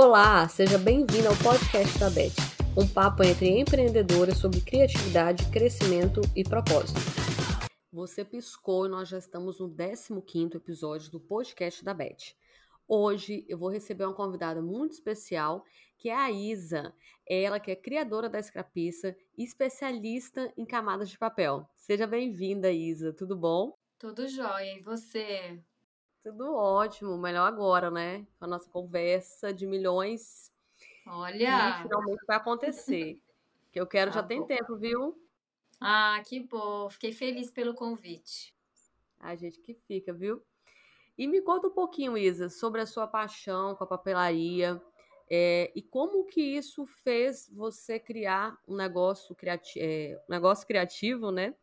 Olá, seja bem-vindo ao podcast da Beth, um papo entre empreendedoras sobre criatividade, crescimento e propósito. Você piscou e nós já estamos no 15º episódio do podcast da Beth. Hoje eu vou receber uma convidada muito especial, que é a Isa. Ela que é criadora da Escrapiça e especialista em camadas de papel. Seja bem-vinda, Isa. Tudo bom? Tudo jóia. E você? Tudo ótimo, melhor agora, né? Com a nossa conversa de milhões. Olha! Que finalmente vai acontecer. que eu quero Tá já tem bom. tempo, viu? Ah, que bom. Fiquei feliz pelo convite. A gente que fica, viu? E me conta um pouquinho, Isa, sobre a sua paixão com a papelaria é, e como que isso fez você criar um negócio, criati é, um negócio criativo, né?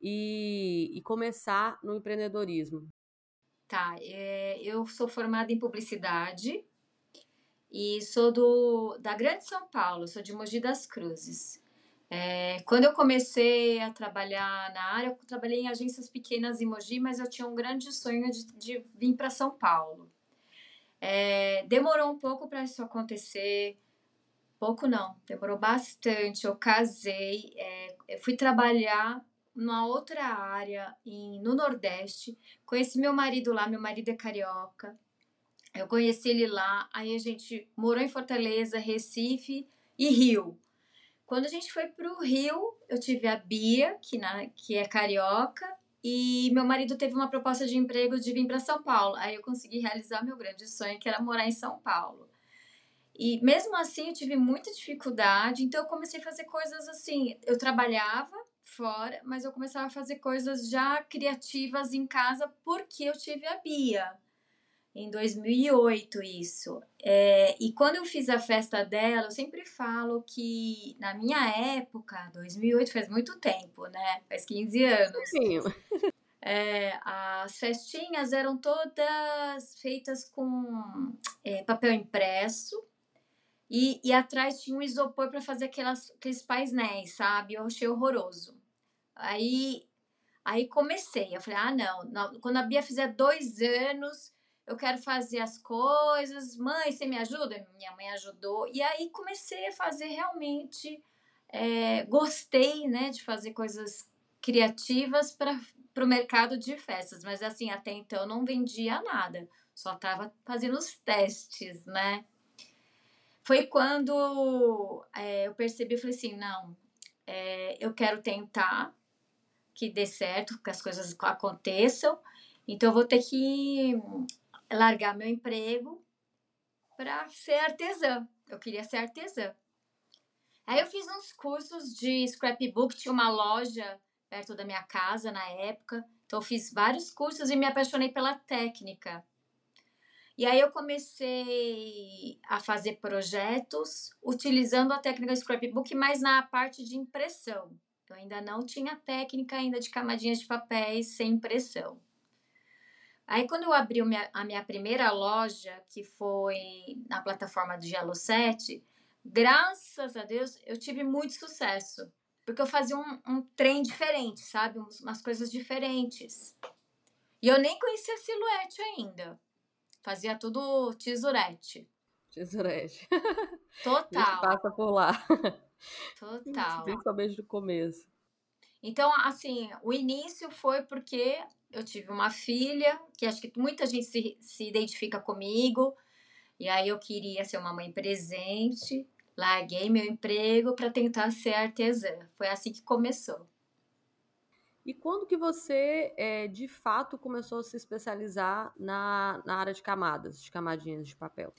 E, e começar no empreendedorismo. Tá, é, eu sou formada em publicidade e sou do, da Grande São Paulo, sou de Mogi das Cruzes. É, quando eu comecei a trabalhar na área, eu trabalhei em agências pequenas em Mogi, mas eu tinha um grande sonho de, de vir para São Paulo. É, demorou um pouco para isso acontecer, pouco não, demorou bastante. Eu casei, é, eu fui trabalhar numa outra área em, no Nordeste, conheci meu marido lá, meu marido é carioca. Eu conheci ele lá, aí a gente morou em Fortaleza, Recife e Rio. Quando a gente foi para o Rio, eu tive a Bia, que, na, que é carioca, e meu marido teve uma proposta de emprego de vir para São Paulo. Aí eu consegui realizar meu grande sonho, que era morar em São Paulo. E mesmo assim eu tive muita dificuldade, então eu comecei a fazer coisas assim. Eu trabalhava fora, mas eu começava a fazer coisas já criativas em casa porque eu tive a Bia. Em 2008, isso. É, e quando eu fiz a festa dela, eu sempre falo que na minha época, 2008 faz muito tempo, né? Faz 15 anos. Sim, É, as festinhas eram todas feitas com é, papel impresso e, e atrás tinha um isopor para fazer aquelas, aqueles painéis, sabe? Eu achei horroroso. Aí, aí comecei, eu falei, ah, não, não, quando a Bia fizer dois anos, eu quero fazer as coisas. Mãe, você me ajuda? Minha mãe ajudou. E aí comecei a fazer realmente. é, gostei, né, de fazer coisas criativas para para o mercado de festas, mas assim, até então não vendia nada, só estava fazendo os testes, né? Foi quando é, eu percebi, falei assim, não, é, eu quero tentar que dê certo, que as coisas aconteçam, então eu vou ter que largar meu emprego para ser artesã. Eu queria ser artesã. Aí eu fiz uns cursos de scrapbook, tinha uma loja perto da minha casa na época. Então eu fiz vários cursos e me apaixonei pela técnica. E aí eu comecei a fazer projetos utilizando a técnica scrapbook, mas na parte de impressão. Eu ainda não tinha técnica ainda de camadinhas de papéis sem impressão. Aí quando eu abri a minha primeira loja, que foi na plataforma do Gelo 7, graças a Deus eu tive muito sucesso. Porque eu fazia um, um trem diferente, sabe? Umas coisas diferentes. E eu nem conhecia silhuete ainda. Fazia tudo tesourete. tesourete. A gente Total, passa por lá. total. Principalmente no começo. Então, assim, o início foi porque eu tive uma filha, que acho que muita gente se, se identifica comigo, e aí eu queria ser uma mãe presente, larguei meu emprego para tentar ser artesã. Foi assim que começou. E quando que você, é, de fato, começou a se especializar na, na área de camadas, de camadinhas de papel?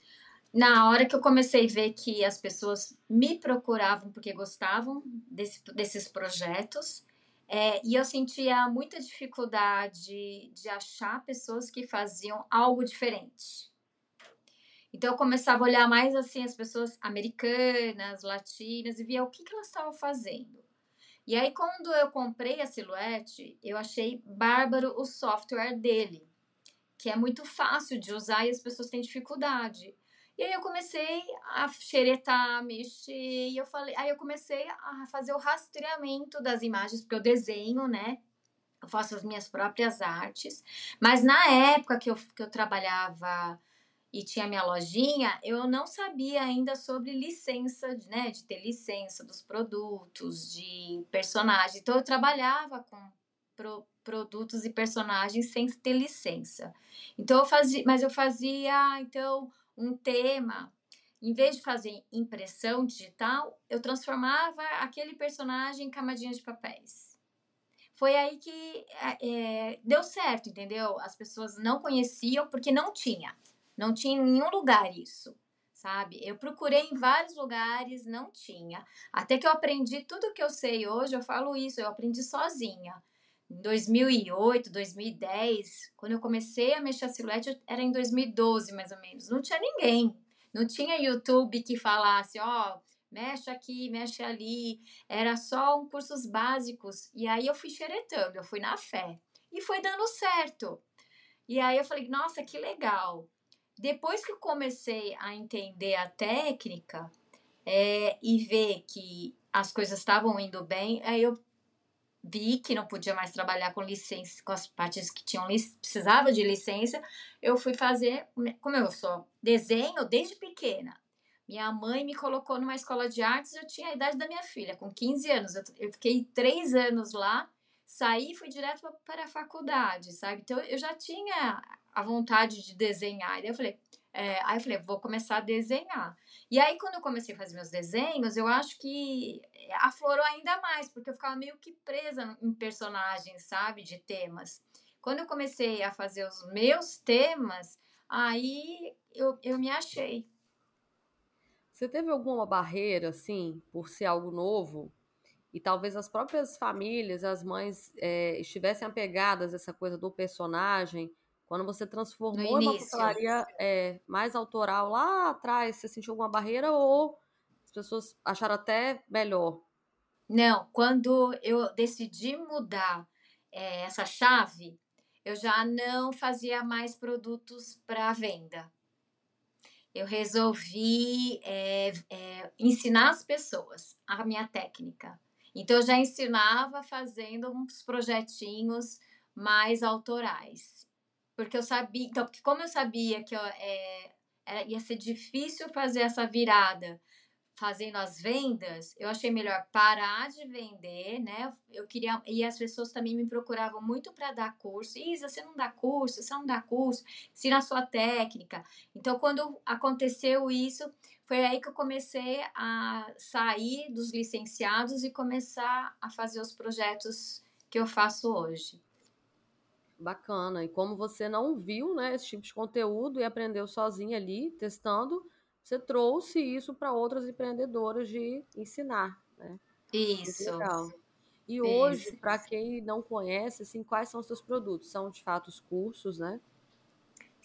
Na hora que eu comecei a ver que as pessoas me procuravam porque gostavam desse- desses projetos, é, e eu sentia muita dificuldade de achar pessoas que faziam algo diferente. Então eu começava a olhar mais assim as pessoas americanas, latinas e via o que, que elas estavam fazendo. E aí quando eu comprei a Silhouette, eu achei bárbaro o software dele, que é muito fácil de usar e as pessoas têm dificuldade. E aí eu comecei a xeretar, mexer, e eu falei, aí eu comecei a fazer o rastreamento das imagens, porque eu desenho, né? Eu faço as minhas próprias artes. Mas na época que eu, que eu trabalhava e tinha minha lojinha, eu não sabia ainda sobre licença, né, de ter licença dos produtos, de personagem. Então eu trabalhava com pro, produtos e personagens sem ter licença. Então eu fazia, mas eu fazia então um tema, em vez de fazer impressão digital, eu transformava aquele personagem em camadinhas de papéis foi aí que é, deu certo, entendeu? As pessoas não conheciam porque não tinha. Não tinha em nenhum lugar isso, sabe? Eu procurei em vários lugares, não tinha. Até que eu aprendi tudo que eu sei hoje, eu falo isso, eu aprendi sozinha. Em 2008, 2010, quando eu comecei a mexer a silhuete, era em 2012 mais ou menos. Não tinha ninguém. Não tinha YouTube que falasse, ó, oh, mexe aqui, mexe ali. Era só um cursos básicos. E aí eu fui xeretando, eu fui na fé. E foi dando certo. E aí eu falei, nossa, que legal. Depois que comecei a entender a técnica é, e ver que as coisas estavam indo bem, aí eu vi que não podia mais trabalhar com licença, com as partes que tinham precisava de licença, eu fui fazer, como eu sou desenho desde pequena, minha mãe me colocou numa escola de artes, eu tinha a idade da minha filha, com 15 anos. Eu, eu fiquei três anos lá, saí e fui direto para a faculdade, sabe? Então eu já tinha a vontade de desenhar. E daí eu falei, é, aí eu falei, vou começar a desenhar. E aí, quando eu comecei a fazer meus desenhos, eu acho que aflorou ainda mais, porque eu ficava meio que presa em personagens, sabe? De temas. Quando eu comecei a fazer os meus temas, aí eu, eu me achei. Você teve alguma barreira, assim, por ser algo novo? E talvez as próprias famílias, as mães, é, estivessem apegadas a essa coisa do personagem. Quando você transformou uma papelaria é, mais autoral lá atrás, você sentiu alguma barreira ou as pessoas acharam até melhor? Não, quando eu decidi mudar é, essa chave, eu já não fazia mais produtos para venda eu resolvi é, ensinar as pessoas a minha técnica. Então, eu já ensinava fazendo uns projetinhos mais autorais. Porque eu sabia, então, porque como eu sabia que eu, é, ia ser difícil fazer essa virada fazendo as vendas, eu achei melhor parar de vender, né? Eu queria e as pessoas também me procuravam muito para dar curso. Isa, você não dá curso, você não dá curso, ensina a sua técnica. Então, quando aconteceu isso, foi aí que eu comecei a sair dos licenciados e começar a fazer os projetos que eu faço hoje. Bacana. E como você não viu, né, esse tipo de conteúdo e aprendeu sozinha ali, testando, você trouxe isso para outras empreendedoras de ensinar, né? Isso. Legal. E hoje, para quem não conhece, assim, quais são os seus produtos? São de fato os cursos, né?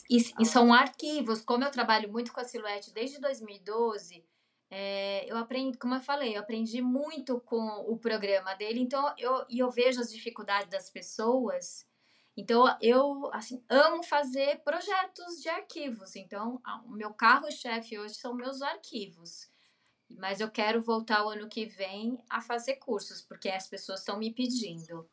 E, e são arquivos. Como eu trabalho muito com a Silhouette desde 2012, é, eu aprendi, como eu falei, eu aprendi muito com o programa dele. Então, eu, e eu vejo as dificuldades das pessoas então, eu assim, amo fazer projetos de arquivos. Então, o meu carro-chefe hoje são meus arquivos. Mas eu quero voltar o ano que vem a fazer cursos, porque as pessoas estão me pedindo.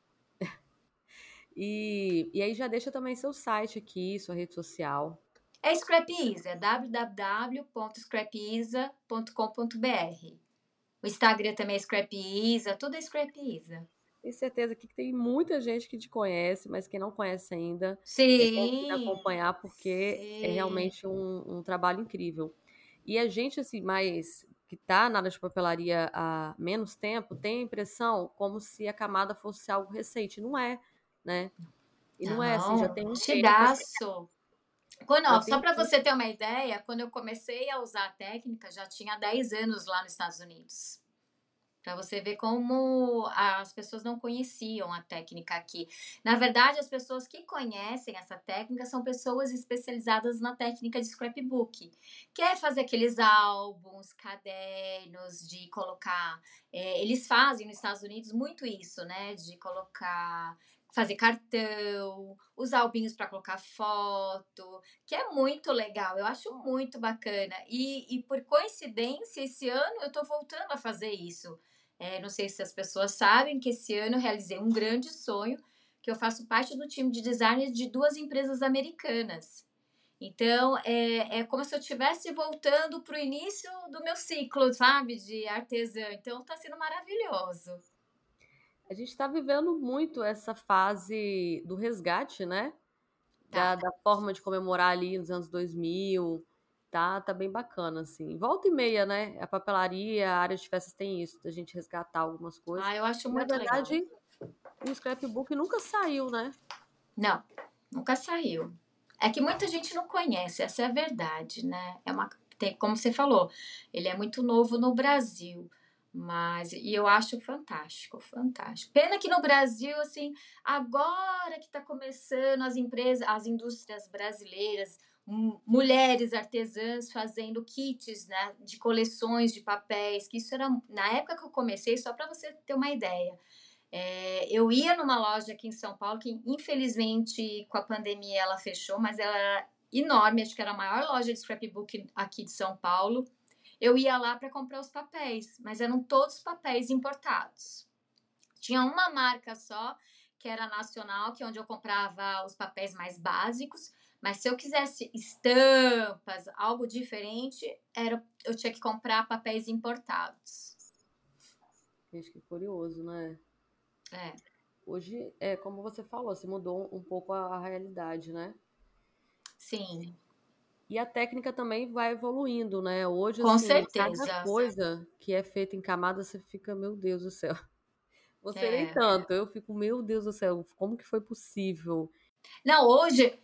E, e aí já deixa também seu site aqui, sua rede social. É Scrapiza, é www.scrapiza.com.br. O Instagram também é Scrapiza, tudo é Scrapiza. Tenho certeza que tem muita gente que te conhece, mas quem não conhece ainda, Sim. é acompanhar porque Sim. é realmente um, um, trabalho incrível. E a gente, assim, mais que está na área de papelaria há menos tempo, tem a impressão como se a camada fosse algo recente. Não é, né? E não, não é assim, já tem um chegaço. Quando, ó, só para você ter uma ideia, quando eu comecei a usar a técnica, já tinha 10 anos lá nos Estados Unidos. Para você ver como as pessoas não conheciam a técnica aqui. Na verdade, as pessoas que conhecem essa técnica são pessoas especializadas na técnica de scrapbook, que é fazer aqueles álbuns, cadernos, de colocar. É, eles fazem nos Estados Unidos muito isso, né? De colocar fazer cartão, os albinhos para colocar foto, que é muito legal, eu acho muito bacana. E, e por coincidência, esse ano eu estou voltando a fazer isso. É, não sei se as pessoas sabem que esse ano eu realizei um grande sonho, que eu faço parte do time de design de duas empresas americanas. Então, é, é como se eu estivesse voltando para o início do meu ciclo, sabe, de artesã. Então, está sendo maravilhoso. A gente está vivendo muito essa fase do resgate, né? Da, tá. da, forma de comemorar ali nos anos 2000. Tá, tá bem bacana, assim. Volta e meia, né? A papelaria, a área de festas tem isso, da gente resgatar algumas coisas. Ah, eu acho muito Na verdade, legal. o scrapbook nunca saiu, né? Não, nunca saiu. É que muita gente não conhece, essa é a verdade, né? É uma, tem, como você falou, ele é muito novo no Brasil. Mas, e eu acho fantástico, fantástico. Pena que no Brasil, assim, agora que está começando as empresas, as indústrias brasileiras, mulheres artesãs fazendo kits né, de coleções de papéis, que isso era, na época que eu comecei, só para você ter uma ideia, é, eu ia numa loja aqui em São Paulo, que infelizmente com a pandemia ela fechou, mas ela era enorme, acho que era a maior loja de scrapbook aqui de São Paulo. Eu ia lá para comprar os papéis, mas eram todos papéis importados. Tinha uma marca só, que era nacional, que é onde eu comprava os papéis mais básicos, mas se eu quisesse estampas, algo diferente, era eu tinha que comprar papéis importados. Gente, que curioso, né? É. Hoje, é como você falou, se mudou um pouco a, a realidade, né? Sim. E a técnica também vai evoluindo, né? Hoje, Com assim, certeza. cada coisa que é feita em camada, você fica, meu Deus do céu. Você é. nem tanto, eu fico, meu Deus do céu, como que foi possível? Não, hoje,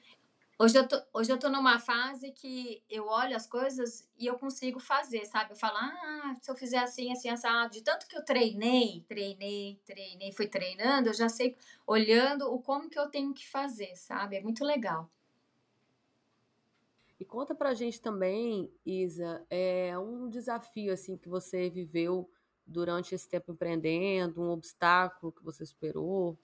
Hoje eu, tô, hoje eu tô numa fase que eu olho as coisas e eu consigo fazer, sabe? Eu falo, ah, se eu fizer assim, assim, assado, de tanto que eu treinei, treinei, treinei, fui treinando, eu já sei, olhando o como que eu tenho que fazer, sabe? É muito legal. E conta pra gente também, Isa, é um desafio, assim, que você viveu durante esse tempo empreendendo, um obstáculo que você superou?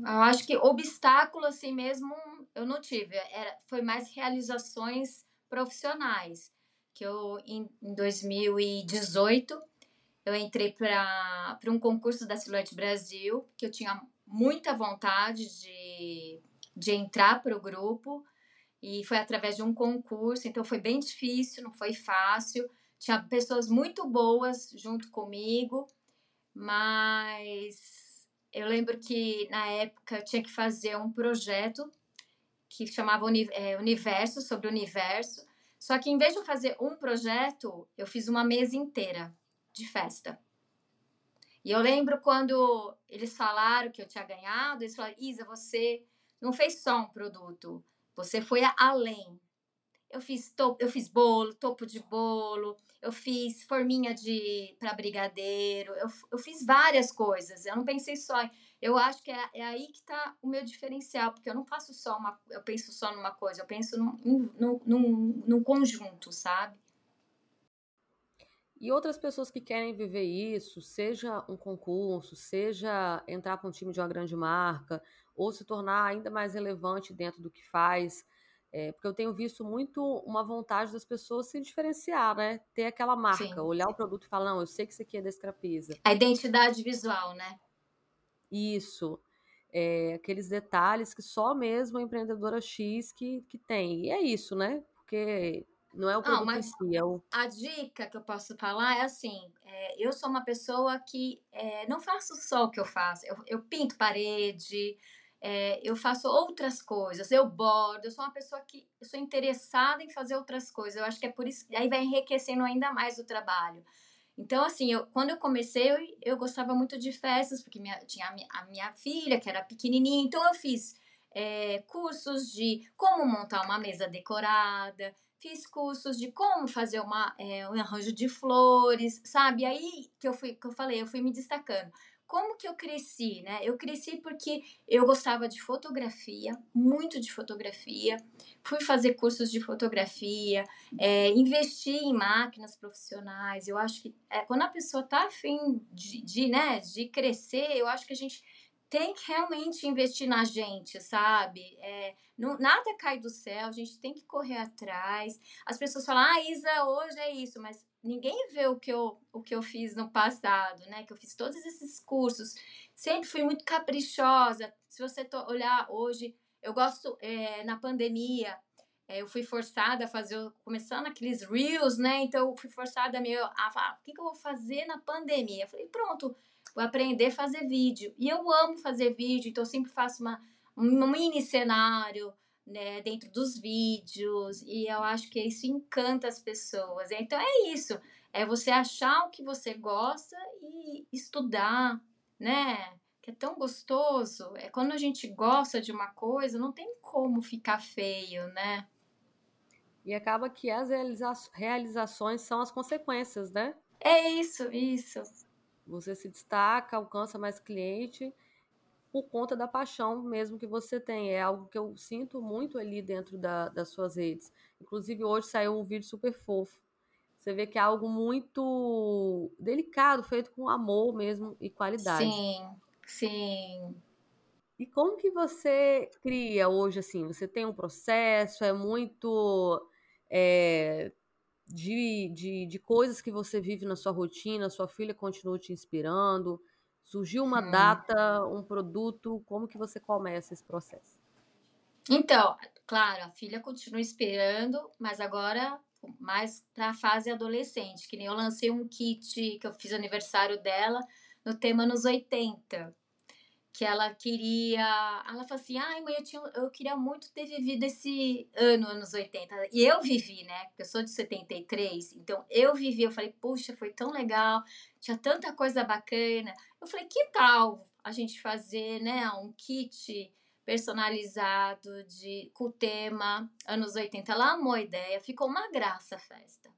Eu acho que obstáculo assim mesmo eu não tive. Era, foi mais realizações profissionais. Que eu, em, em 2018, eu entrei para um concurso da Silhouette Brasil, que eu tinha muita vontade de, de entrar para o grupo. E foi através de um concurso, então foi bem difícil, não foi fácil. Tinha pessoas muito boas junto comigo, mas eu lembro que na época eu tinha que fazer um projeto que chamava é, Universo, sobre o universo. Só que em vez de eu fazer um projeto, eu fiz uma mesa inteira de festa. E eu lembro quando eles falaram que eu tinha ganhado, eles falaram: Isa, você não fez só um produto, você foi além. Eu fiz, topo, eu fiz bolo, topo de bolo, eu fiz forminha de para brigadeiro, eu, eu fiz várias coisas. Eu não pensei só. Eu acho que é, é aí que está o meu diferencial, porque eu não faço só uma. Eu penso só numa coisa, eu penso num, num, num, num conjunto, sabe? E outras pessoas que querem viver isso, seja um concurso, seja entrar para um time de uma grande marca, ou se tornar ainda mais relevante dentro do que faz, é, porque eu tenho visto muito uma vontade das pessoas se diferenciar, né? Ter aquela marca, Sim. olhar o produto e falar, não, eu sei que isso aqui é da Escrapisa. A identidade visual, né? Isso. É, aqueles detalhes que só mesmo a empreendedora X que, que tem. E é isso, né? Porque não é o produto não, em si, é o... A dica que eu posso falar é assim, é, eu sou uma pessoa que é, não faço só o que eu faço. Eu, eu pinto parede, eu faço outras coisas, eu bordo, eu sou uma pessoa que eu sou interessada em fazer outras coisas. Eu acho que é por isso, aí vai enriquecendo ainda mais o trabalho. Então, assim, eu, quando eu comecei, eu, eu gostava muito de festas, porque minha, tinha a minha, a minha, filha, que era pequenininha, então eu fiz é, cursos de como montar uma mesa decorada, fiz cursos de como fazer uma, é, um arranjo de flores, sabe? Aí que eu fui, que eu falei, eu fui me destacando como que eu cresci, né? Eu cresci porque eu gostava de fotografia, muito de fotografia, fui fazer cursos de fotografia, é, investi em máquinas profissionais. Eu acho que é, quando a pessoa tá afim de, de, né, de crescer, eu acho que a gente tem que realmente investir na gente, sabe? É, não, nada cai do céu, a gente tem que correr atrás. As pessoas falam, ah, Isa, hoje é isso, mas ninguém vê o que eu, o que eu fiz no passado, né? Que eu fiz todos esses cursos. Sempre fui muito caprichosa. Se você olhar hoje, eu gosto, é, na pandemia, é, eu fui forçada a fazer, começando aqueles reels, né? Então eu fui forçada meio a falar, o que, que eu vou fazer na pandemia? Eu falei, pronto, vou aprender a fazer vídeo. E eu amo fazer vídeo, então eu sempre faço uma, um mini cenário, né, dentro dos vídeos, e eu acho que isso encanta as pessoas. Então é isso, é você achar o que você gosta e estudar, né? Que é tão gostoso. É quando a gente gosta de uma coisa, não tem como ficar feio, né? E acaba que as realiza realizações são as consequências, né? É isso, isso. Você se destaca, alcança mais cliente por conta da paixão mesmo que você tem. É algo que eu sinto muito ali dentro da, das suas redes. Inclusive, hoje saiu um vídeo super fofo. Você vê que é algo muito delicado, feito com amor mesmo e qualidade. Sim, sim. E como que você cria hoje, assim? Você tem um processo, é muito é, de, de, de coisas que você vive na sua rotina, sua filha continua te inspirando, surgiu uma hum. data, um produto, como que você começa esse processo? Então, claro, a filha continua inspirando, mas agora mais para a fase adolescente, que nem eu lancei um kit que eu fiz aniversário dela no tema nos 80 que ela queria. Ela falou assim: ai, mãe, eu, tinha, eu queria muito ter vivido esse ano, anos 80. E eu vivi, né? Porque eu sou de 73, então eu vivi. Eu falei: puxa, foi tão legal, tinha tanta coisa bacana. Eu falei: que tal a gente fazer, né, um kit personalizado de com o tema anos 80? Ela amou a ideia, ficou uma graça a festa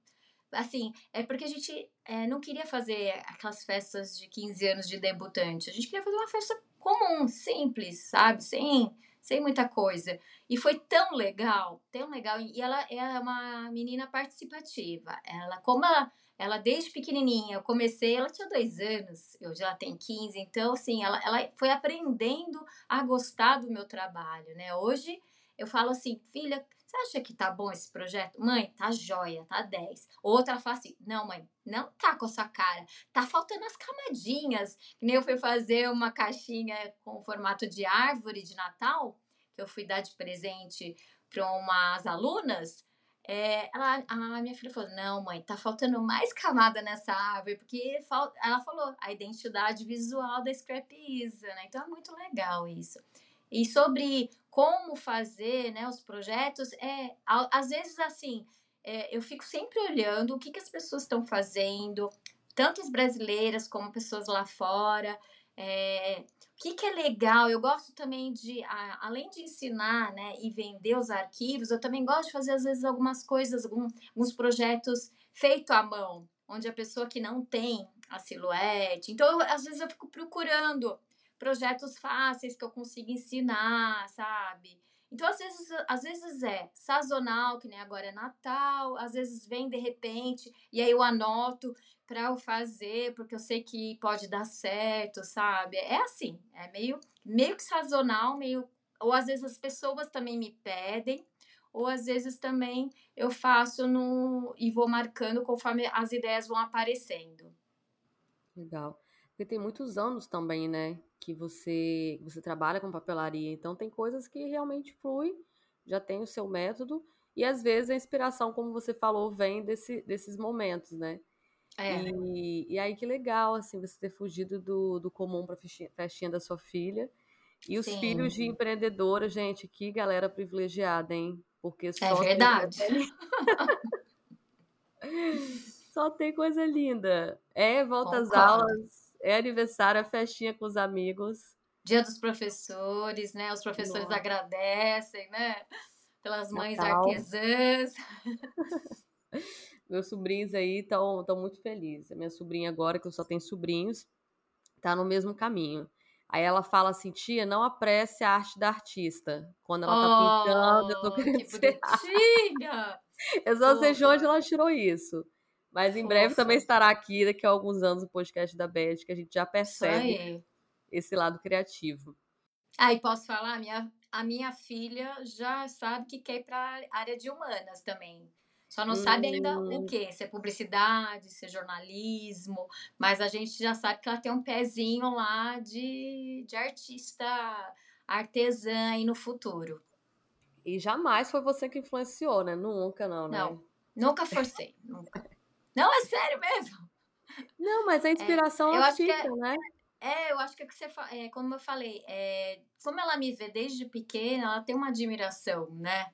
assim, é porque a gente é, não queria fazer aquelas festas de 15 anos de debutante. A gente queria fazer uma festa comum, simples, sabe? Sem, sem muita coisa. E foi tão legal, tão legal. E ela é uma menina participativa. Ela, como ela, ela desde pequenininha, eu comecei, ela tinha dois anos, hoje ela tem 15, então, assim, ela, ela foi aprendendo a gostar do meu trabalho, né? Hoje eu falo assim, filha, você acha que tá bom esse projeto? Mãe, tá joia, tá 10. Outra fala assim: não, mãe, não tá com a sua cara. Tá faltando as camadinhas. Que nem eu fui fazer uma caixinha com formato de árvore de Natal, que eu fui dar de presente para umas alunas. É, ela, a minha filha falou: Não, mãe, tá faltando mais camada nessa árvore, porque ela falou a identidade visual da Scrap Isa, né? Então é muito legal isso. E sobre como fazer né, os projetos, é às vezes assim, é, eu fico sempre olhando o que, que as pessoas estão fazendo, tanto as brasileiras como pessoas lá fora. É, o que, que é legal? Eu gosto também de, a, além de ensinar né, e vender os arquivos, eu também gosto de fazer, às vezes, algumas coisas, algum, alguns projetos feitos à mão, onde a pessoa que não tem a silhuete. Então, eu, às vezes, eu fico procurando projetos fáceis que eu consigo ensinar, sabe? Então, às vezes, às vezes é sazonal, que nem agora é Natal, às vezes vem de repente, e aí eu anoto para eu fazer, porque eu sei que pode dar certo, sabe? É assim, é meio, meio que sazonal, meio. Ou às vezes as pessoas também me pedem, ou às vezes também eu faço no e vou marcando conforme as ideias vão aparecendo. Legal. Porque tem muitos anos também, né? Que você, você trabalha com papelaria. Então tem coisas que realmente flui, já tem o seu método. E às vezes a inspiração, como você falou, vem desse, desses momentos, né? É. E, e aí que legal, assim, você ter fugido do, do comum para festinha, festinha da sua filha. E os Sim. filhos de empreendedora, gente, que galera privilegiada, hein? Porque é só é verdade. só tem coisa linda. É, volta Concordo. às aulas é aniversário, a festinha com os amigos. Dia dos professores, né? Os professores Nossa. agradecem, né? Pelas mães Natal. artesãs. Meus sobrinhos aí estão muito felizes. A minha sobrinha agora, que eu só tenho sobrinhos, tá no mesmo caminho. Aí ela fala assim, tia, não apresse a arte da artista. Quando ela tá oh, pintando, eu tô querendo que ser bonitinha! eu só sei de onde ela tirou isso. Mas em breve também estará aqui, daqui a alguns anos, o podcast da Beth, que a gente já percebe esse lado criativo. Ah, e posso falar? Minha, a minha filha já sabe que quer ir para a área de humanas também. Só não hum. sabe ainda o hum. que, se é publicidade, se é jornalismo, mas a gente já sabe que ela tem um pezinho lá de, de artista artesã aí no futuro. E jamais foi você que influenciou, né? Nunca, não, né? Não, nunca forcei, nunca. Não, é sério mesmo. Não, mas a inspiração é, eu acho que é, né? É, eu acho que, é que você, é, como eu falei, é, como ela me vê desde pequena, ela tem uma admiração, né?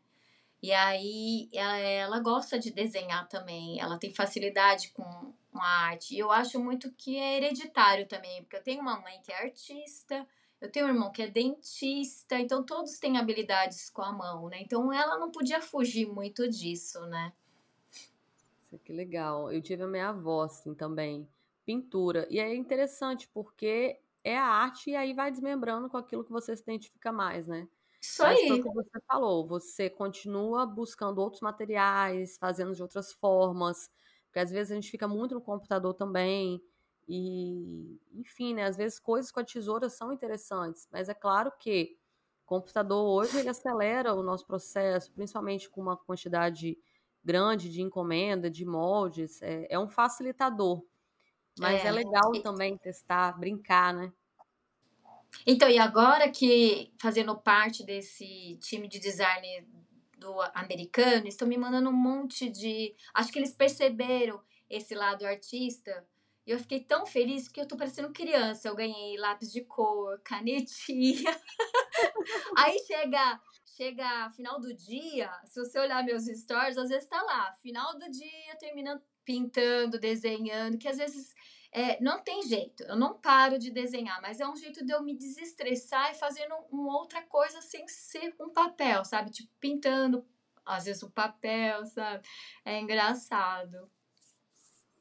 E aí ela, ela gosta de desenhar também, ela tem facilidade com, com a arte. E eu acho muito que é hereditário também, porque eu tenho uma mãe que é artista, eu tenho um irmão que é dentista, então todos têm habilidades com a mão, né? Então ela não podia fugir muito disso, né? Que legal. Eu tive a minha avó, assim, também, pintura. E é interessante, porque é a arte e aí vai desmembrando com aquilo que você se identifica mais, né? Isso Mas aí. O que você falou, você continua buscando outros materiais, fazendo de outras formas, porque às vezes a gente fica muito no computador também, e, enfim, né, às vezes coisas com a tesoura são interessantes, mas é claro que o computador hoje ele acelera o nosso processo, principalmente com uma quantidade grande de encomenda, de moldes, é, é um facilitador. Mas é, é legal também testar, brincar, né? Então, e agora que fazendo parte desse time de design do americano, estão me mandando um monte de. Acho que eles perceberam esse lado artista. E eu fiquei tão feliz que eu tô parecendo criança. Eu ganhei lápis de cor, canetinha. Aí chega, chega final do dia, se você olhar meus stories, às vezes tá lá, final do dia, terminando pintando, desenhando, que às vezes é, não tem jeito, eu não paro de desenhar, mas é um jeito de eu me desestressar e fazendo uma outra coisa sem ser com papel, sabe? Tipo, pintando, às vezes o papel, sabe? É engraçado.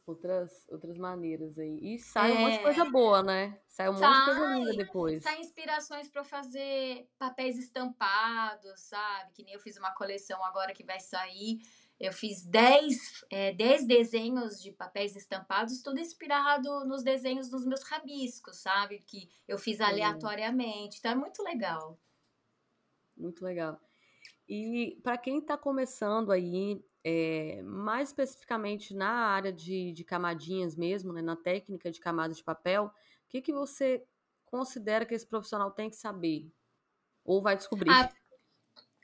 Outras, outras maneiras aí. E sai é... um monte de coisa boa, né? Sai um sai, monte de coisa linda depois. Sai inspirações para fazer papéis estampados, sabe? Que nem eu fiz uma coleção agora que vai sair eu fiz 10, é, desenhos de papéis estampados, tudo inspirado nos desenhos dos meus rabiscos, sabe? Que eu fiz aleatoriamente. Então é muito legal. Muito legal. E para quem está começando aí, é, mais especificamente na área de, de camadinhas mesmo, né, na técnica de camadas de papel, o que, que você considera que esse profissional tem que saber? Ou vai descobrir? Ah,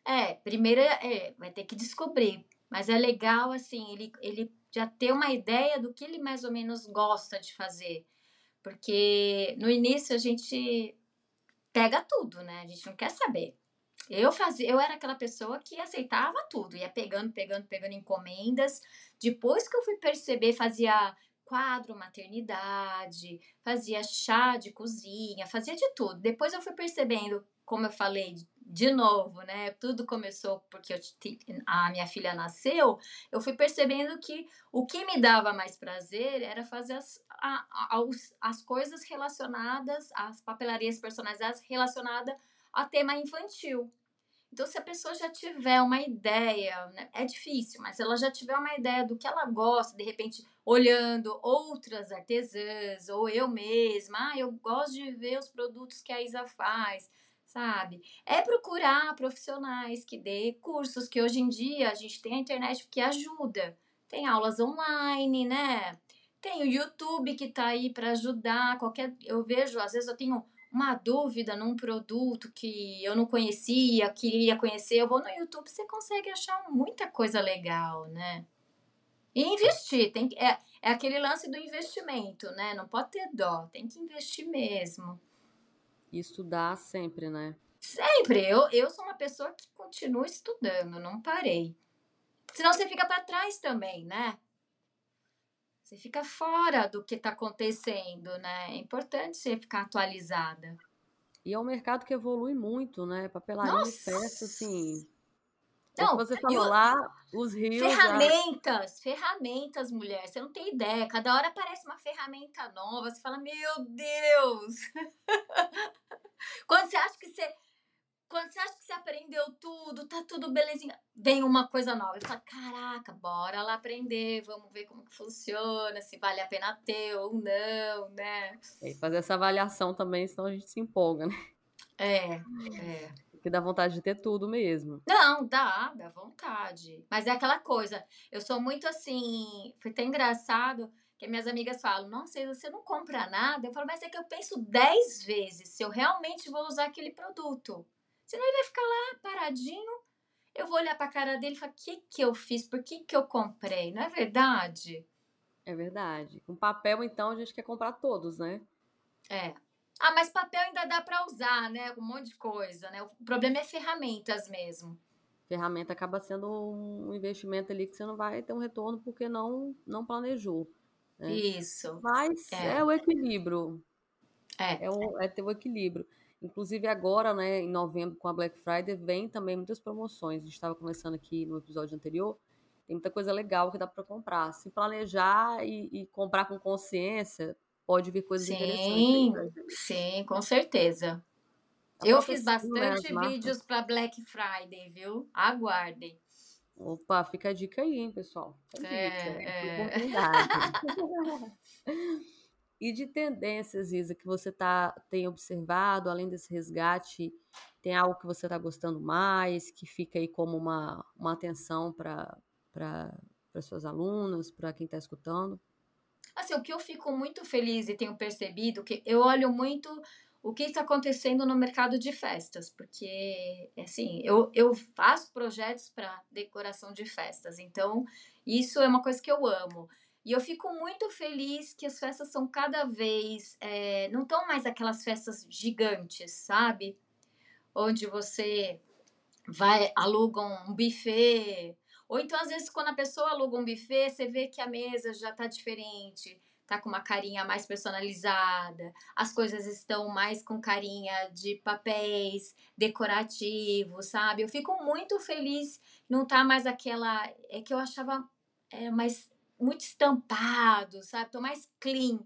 é, primeiro é, vai ter que descobrir. Mas é legal, assim, ele, ele já ter uma ideia do que ele mais ou menos gosta de fazer. Porque no início a gente pega tudo, né? A gente não quer saber. Eu fazia, eu era aquela pessoa que aceitava tudo, ia pegando, pegando, pegando encomendas. Depois que eu fui perceber, fazia quadro maternidade, fazia chá de cozinha, fazia de tudo. Depois eu fui percebendo, como eu falei, de novo, né? Tudo começou porque eu, a minha filha nasceu. Eu fui percebendo que o que me dava mais prazer era fazer as, a, as coisas relacionadas, as papelarias personalizadas relacionadas a tema infantil. Então, se a pessoa já tiver uma ideia, né, é difícil, mas se ela já tiver uma ideia do que ela gosta, de repente olhando outras artesãs, ou eu mesma, ah, eu gosto de ver os produtos que a Isa faz, sabe? É procurar profissionais que dê cursos, que hoje em dia a gente tem a internet que ajuda. Tem aulas online, né? Tem o YouTube que tá aí para ajudar. Qualquer, eu vejo, às vezes eu tenho uma dúvida num produto que eu não conhecia, queria conhecer, eu vou no YouTube, você consegue achar muita coisa legal, né? E investir, tem, é, é aquele lance do investimento, né? Não pode ter dó, tem que investir mesmo. E estudar sempre, né? Sempre. Eu, eu sou uma pessoa que continua estudando, não parei. Senão você fica para trás também, né? Você fica fora do que está acontecendo, né? É importante você ficar atualizada. E é um mercado que evolui muito, né? Papelaria Nossa. de festa, assim. Não, você falou eu... lá, os rios. Ferramentas, já... ferramentas, mulher. Você não tem ideia. Cada hora aparece uma ferramenta nova. Você fala, meu Deus! Quando você acha que você quando você acha que você aprendeu tudo, tá tudo belezinha, vem uma coisa nova. E fala, caraca, bora lá aprender, vamos ver como que funciona, se vale a pena ter ou não, né? E fazer essa avaliação também, senão a gente se empolga, né? É, é. Porque dá vontade de ter tudo mesmo. Não, dá, dá vontade. Mas é aquela coisa, eu sou muito assim, foi até engraçado que minhas amigas falam, nossa, você não compra nada. Eu falo, mas é que eu penso dez vezes se eu realmente vou usar aquele produto. Senão ele vai ficar lá paradinho. vou olhar pra cara dele e falar: o que, que eu fiz? Por que, que eu comprei? Não é verdade? É verdade. Com papel, então, a gente quer comprar todos, né? É. Ah, mas papel ainda dá para usar, né? Um monte de coisa, né? O problema é ferramentas mesmo. Ferramenta acaba sendo um investimento ali que você não vai ter um retorno porque não, não planejou. Né? Isso. Mas é. é o equilíbrio. É. É, o, é ter o equilíbrio. Inclusive agora, né, em novembro, com a Black Friday, vem também muitas promoções. A gente estava conversando aqui no episódio anterior. Tem muita coisa legal que dá para comprar. Se planejar e, e, comprar com consciência, pode vir coisas sim, interessantes. Sim, com certeza. A Eu fiz bastante vídeos para Black Friday, viu? Aguardem. Opa, fica a dica aí, hein, pessoal. Fica é, dica, é. E de tendências, Isa, que você tá, tem observado, além desse resgate, tem algo que você está gostando mais, que fica aí como uma, uma atenção para suas alunas, para quem está escutando? Assim, o que eu fico muito feliz e tenho percebido, que eu olho muito o que está acontecendo no mercado de festas, porque, assim, eu, eu faço projetos para decoração de festas, então isso é uma coisa que eu amo. E eu fico muito feliz que as festas são cada vez. É, não estão mais aquelas festas gigantes, sabe? Onde você vai, aluga um buffet. Ou então, às vezes, quando a pessoa aluga um buffet, você vê que a mesa já tá diferente, tá com uma carinha mais personalizada, as coisas estão mais com carinha de papéis decorativos, sabe? Eu fico muito feliz, não tá mais aquela. É que eu achava é, mais muito estampado, sabe? Tô mais clean.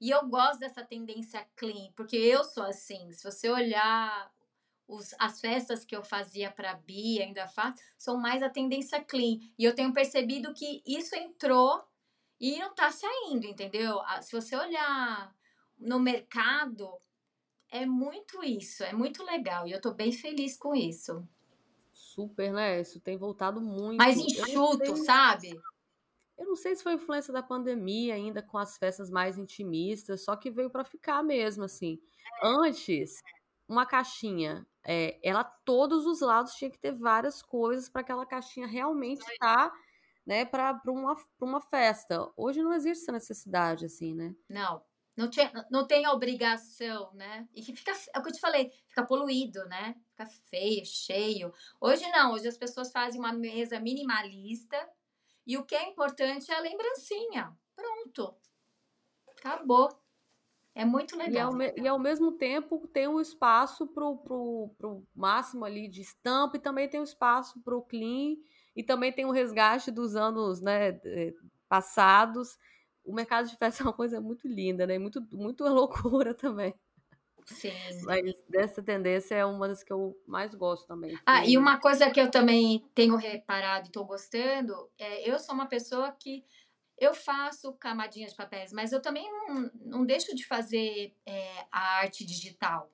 E eu gosto dessa tendência clean, porque eu sou assim. Se você olhar os, as festas que eu fazia para Bia, ainda faço, são mais a tendência clean. E eu tenho percebido que isso entrou e não tá saindo, entendeu? Se você olhar no mercado, é muito isso, é muito legal. E eu tô bem feliz com isso. Super, né? Isso tem voltado muito. Mais enxuto, sabe? Eu não sei se foi influência da pandemia ainda com as festas mais intimistas, só que veio para ficar mesmo, assim. Antes, uma caixinha, é, ela todos os lados tinha que ter várias coisas para aquela caixinha realmente estar, tá, né, para uma, uma festa. Hoje não existe essa necessidade, assim, né? Não. Não, tinha, não tem obrigação, né? E que fica, é o que eu te falei, fica poluído, né? Fica feio, cheio. Hoje não, hoje as pessoas fazem uma mesa minimalista, e o que é importante é a lembrancinha. Pronto. Acabou. É muito legal. E ao, e ao mesmo tempo tem um espaço para o máximo ali de estampa e também tem um espaço para o clean e também tem o um resgate dos anos né, passados. O mercado de festa é uma coisa muito linda, né? Muito, muito loucura também. Sim. Mas dessa tendência é uma das que eu mais gosto também. Ah, e uma coisa que eu também tenho reparado e estou gostando, é, eu sou uma pessoa que eu faço camadinhas de papéis, mas eu também não, não deixo de fazer é, a arte digital.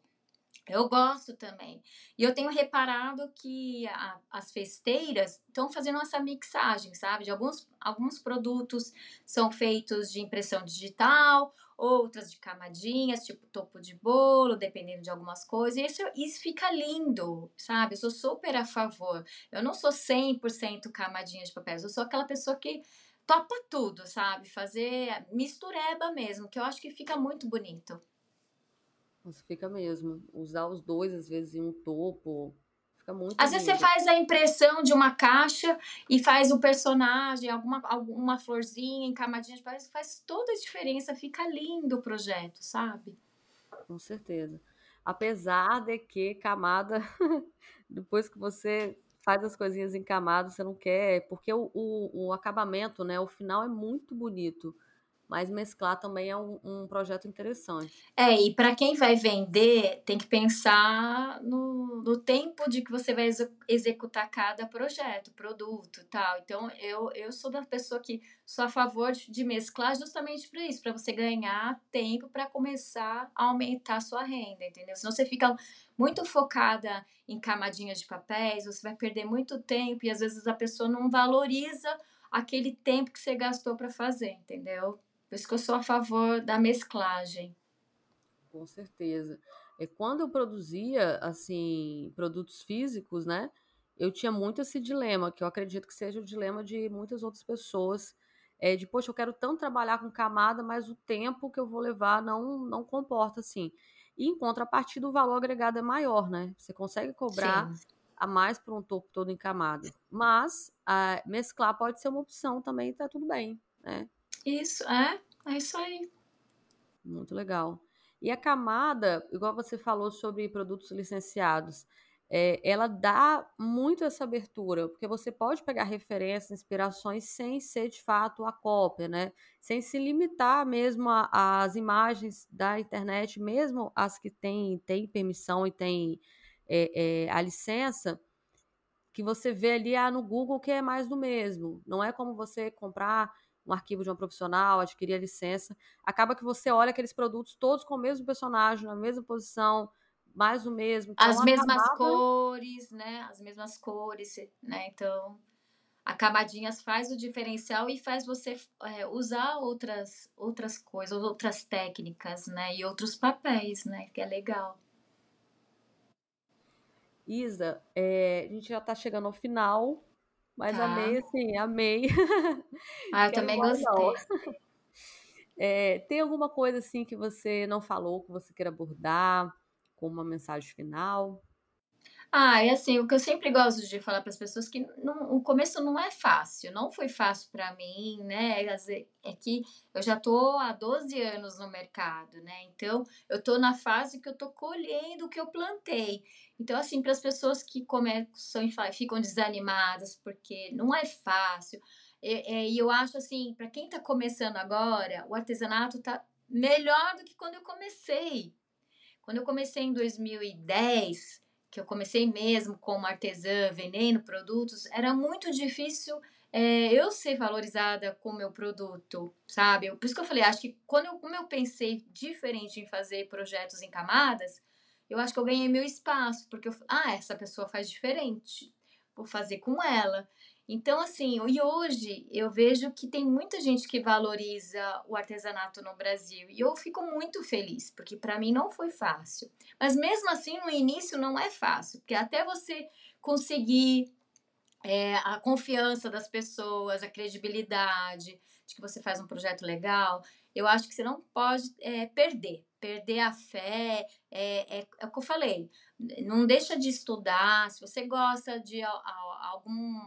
Eu gosto também. E eu tenho reparado que a, as festeiras estão fazendo essa mixagem, sabe? De alguns, alguns produtos são feitos de impressão digital, outras de camadinhas, tipo topo de bolo, dependendo de algumas coisas. Isso, isso fica lindo, sabe? Eu sou super a favor. Eu não sou 100% camadinha de papéis, eu sou aquela pessoa que topa tudo, sabe? Fazer mistureba mesmo, que eu acho que fica muito bonito. Nossa, fica mesmo. Usar os dois, às vezes, em um topo, Fica muito Às vezes você faz a impressão de uma caixa e faz o personagem, alguma, alguma florzinha encamadinha, faz, faz toda a diferença, fica lindo o projeto, sabe? Com certeza. Apesar de que camada, depois que você faz as coisinhas em camada, você não quer, porque o, o, o acabamento, né, o final é muito bonito mas mesclar também é um, um projeto interessante. É, e para quem vai vender, tem que pensar no, no tempo de que você vai ex executar cada projeto, produto tal. Então, eu, eu sou da pessoa que sou a favor de, de mesclar justamente para isso, para você ganhar tempo para começar a aumentar a sua renda, entendeu? Senão você fica muito focada em camadinhas de papéis, você vai perder muito tempo e às vezes a pessoa não valoriza aquele tempo que você gastou para fazer, entendeu? Por isso que eu sou a favor da mesclagem. Com certeza. É, quando eu produzia, assim, produtos físicos, né? eu tinha muito esse dilema, que eu acredito que seja o dilema de muitas outras pessoas, é de, poxa, eu quero tanto trabalhar com camada, mas o tempo que eu vou levar não, não comporta assim. E em contrapartida, o valor agregado é maior, né? Você consegue cobrar Sim. a mais por um topo todo em camada. Mas a, mesclar pode ser uma opção também, tá tudo bem, né? Isso, é, é isso aí. Muito legal. E a camada, igual você falou sobre produtos licenciados, é, ela dá muito essa abertura, porque você pode pegar referências, inspirações sem ser de fato a cópia, né? Sem se limitar mesmo às imagens da internet, mesmo as que têm, têm permissão e têm é, é, a licença, que você vê ali ah, no Google que é mais do mesmo. Não é como você comprar um arquivo de uma profissional, adquirir a licença. Acaba que você olha aqueles produtos todos com o mesmo personagem, na mesma posição, mais o mesmo. Então, As mesmas acabava... cores, né? As mesmas cores, né? Então, a camadinhas faz o diferencial e faz você é, usar outras, outras coisas, outras técnicas, né? E outros papéis, né? Que é legal. Isa, é, a gente já está chegando ao final, mas tá. amei, assim, amei. Ah, eu também gostei. É, tem alguma coisa assim que você não falou, que você queira abordar, com uma mensagem final? Ah, é assim, o que eu sempre gosto de falar para as pessoas que não, o começo não é fácil, não foi fácil para mim, né? É que eu já tô há 12 anos no mercado, né? Então, eu tô na fase que eu tô colhendo o que eu plantei. Então, assim, para as pessoas que começam e ficam desanimadas porque não é fácil, e, eu acho assim, para quem está começando agora, o artesanato tá melhor do que quando eu comecei. Quando eu comecei em 2010, que eu comecei mesmo como artesã, vendendo produtos, era muito difícil é, eu ser valorizada com o meu produto, sabe? Por isso que eu falei, acho que quando eu, como eu pensei diferente em fazer projetos em camadas, eu acho que eu ganhei meu espaço, porque eu, ah, essa pessoa faz diferente, vou fazer com ela. Então, assim, e hoje eu vejo que tem muita gente que valoriza o artesanato no Brasil e eu fico muito feliz, porque para mim não foi fácil. Mas mesmo assim, no início não é fácil, porque até você conseguir é, a confiança das pessoas, a credibilidade de que você faz um projeto legal, eu acho que você não pode é, perder. Perder a fé é, é, é o que eu falei. Não deixa de estudar. Se você gosta de a, a, algum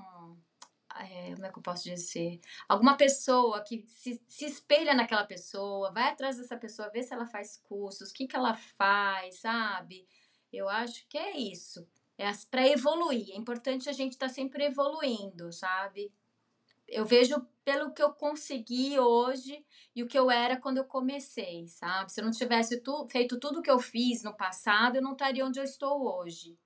é, como é que eu posso dizer? Alguma pessoa que se, se espelha naquela pessoa, vai atrás dessa pessoa, vê se ela faz cursos, o que, que ela faz, sabe? Eu acho que é isso. É para evoluir. É importante a gente estar tá sempre evoluindo, sabe? Eu vejo pelo que eu consegui hoje e o que eu era quando eu comecei, sabe? Se eu não tivesse tu, feito tudo o que eu fiz no passado, eu não estaria onde eu estou hoje.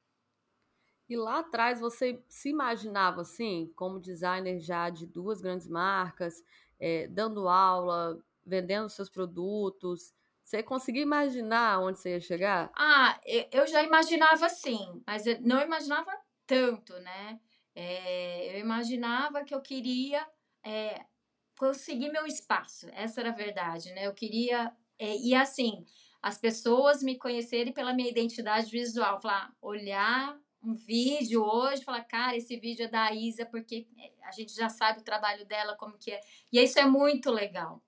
E lá atrás você se imaginava assim, como designer já de duas grandes marcas, é, dando aula, vendendo seus produtos. Você conseguia imaginar onde você ia chegar? Ah, eu já imaginava sim, mas eu não imaginava tanto, né? É, eu imaginava que eu queria é, conseguir meu espaço, essa era a verdade, né? Eu queria. É, e assim, as pessoas me conhecerem pela minha identidade visual, falar, olhar um vídeo hoje, falar, cara, esse vídeo é da Isa, porque é, a gente já sabe o trabalho dela, como que é. E isso é muito legal.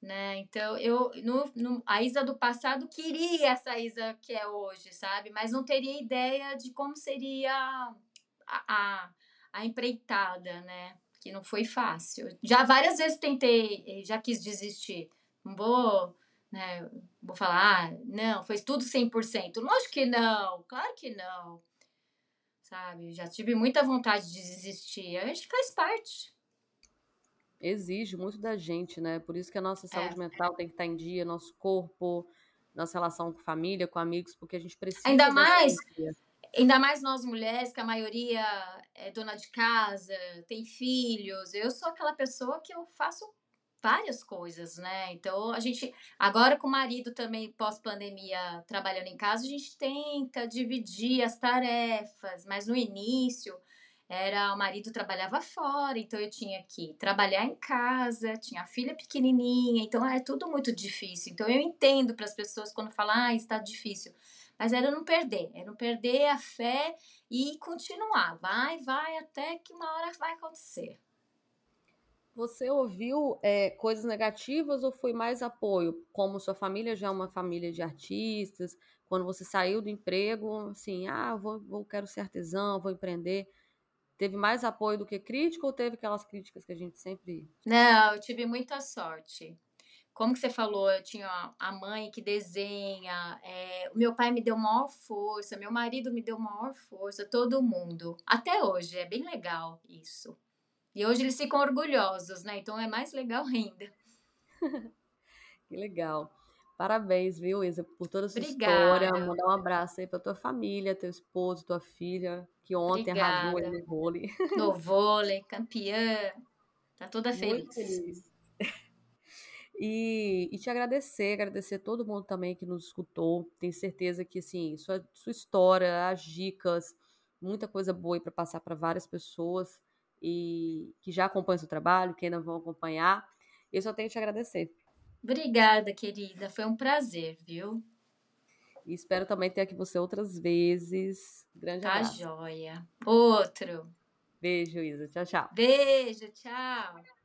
Né? Então, eu, no, no, a Isa do passado queria essa Isa que é hoje, sabe? Mas não teria ideia de como seria a, a, a empreitada, né? Que não foi fácil. Já várias vezes tentei, já quis desistir. Não vou né? Vou falar, ah, não, foi tudo 100%. Lógico que não, claro que não sabe? Já tive muita vontade de desistir. Acho que faz parte. Exige muito da gente, né? Por isso que a nossa saúde é. mental tem que estar em dia, nosso corpo, nossa relação com família, com amigos, porque a gente precisa. Ainda mais. Ainda mais nós mulheres, que a maioria é dona de casa, tem filhos. Eu sou aquela pessoa que eu faço várias coisas, né? Então a gente agora com o marido também pós-pandemia trabalhando em casa, a gente tenta dividir as tarefas, mas no início era o marido trabalhava fora, então eu tinha que trabalhar em casa, tinha a filha pequenininha, então é tudo muito difícil. Então eu entendo para as pessoas quando falam, ah, está difícil. Mas era não perder, era não perder a fé e continuar. Vai, vai, até que uma hora vai acontecer. Você ouviu é, coisas negativas ou foi mais apoio? Como sua família já é uma família de artistas, quando você saiu do emprego, assim, ah, vou, vou quero ser artesão, vou empreender. Teve mais apoio do que crítica ou teve aquelas críticas que a gente sempre. Não, eu tive muita sorte. Como que você falou, eu tinha a mãe que desenha, é, meu pai me deu maior força, meu marido me deu maior força, todo mundo. Até hoje, é bem legal isso. E hoje eles ficam orgulhosos, né? Então é mais legal ainda. que legal. Parabéns, viu, Isa, por toda a sua Obrigada. história. Mandar um abraço aí pra tua família, teu esposo, tua filha, que ontem arrasou aí no vôlei. No vôlei, campeã. Tá toda feliz. feliz. E, e te agradecer, agradecer todo mundo também que nos escutou. Tenho certeza que assim, sua, sua história, as dicas, muita coisa boa aí para passar para várias pessoas e que já acompanham seu trabalho, que ainda vão acompanhar. Eu só tenho que te agradecer. Obrigada, querida. Foi um prazer, viu? E espero também ter aqui você outras vezes. Grande Tá abraço. joia. Outro. Beijo, Isa. Tchau, tchau. Beijo, tchau.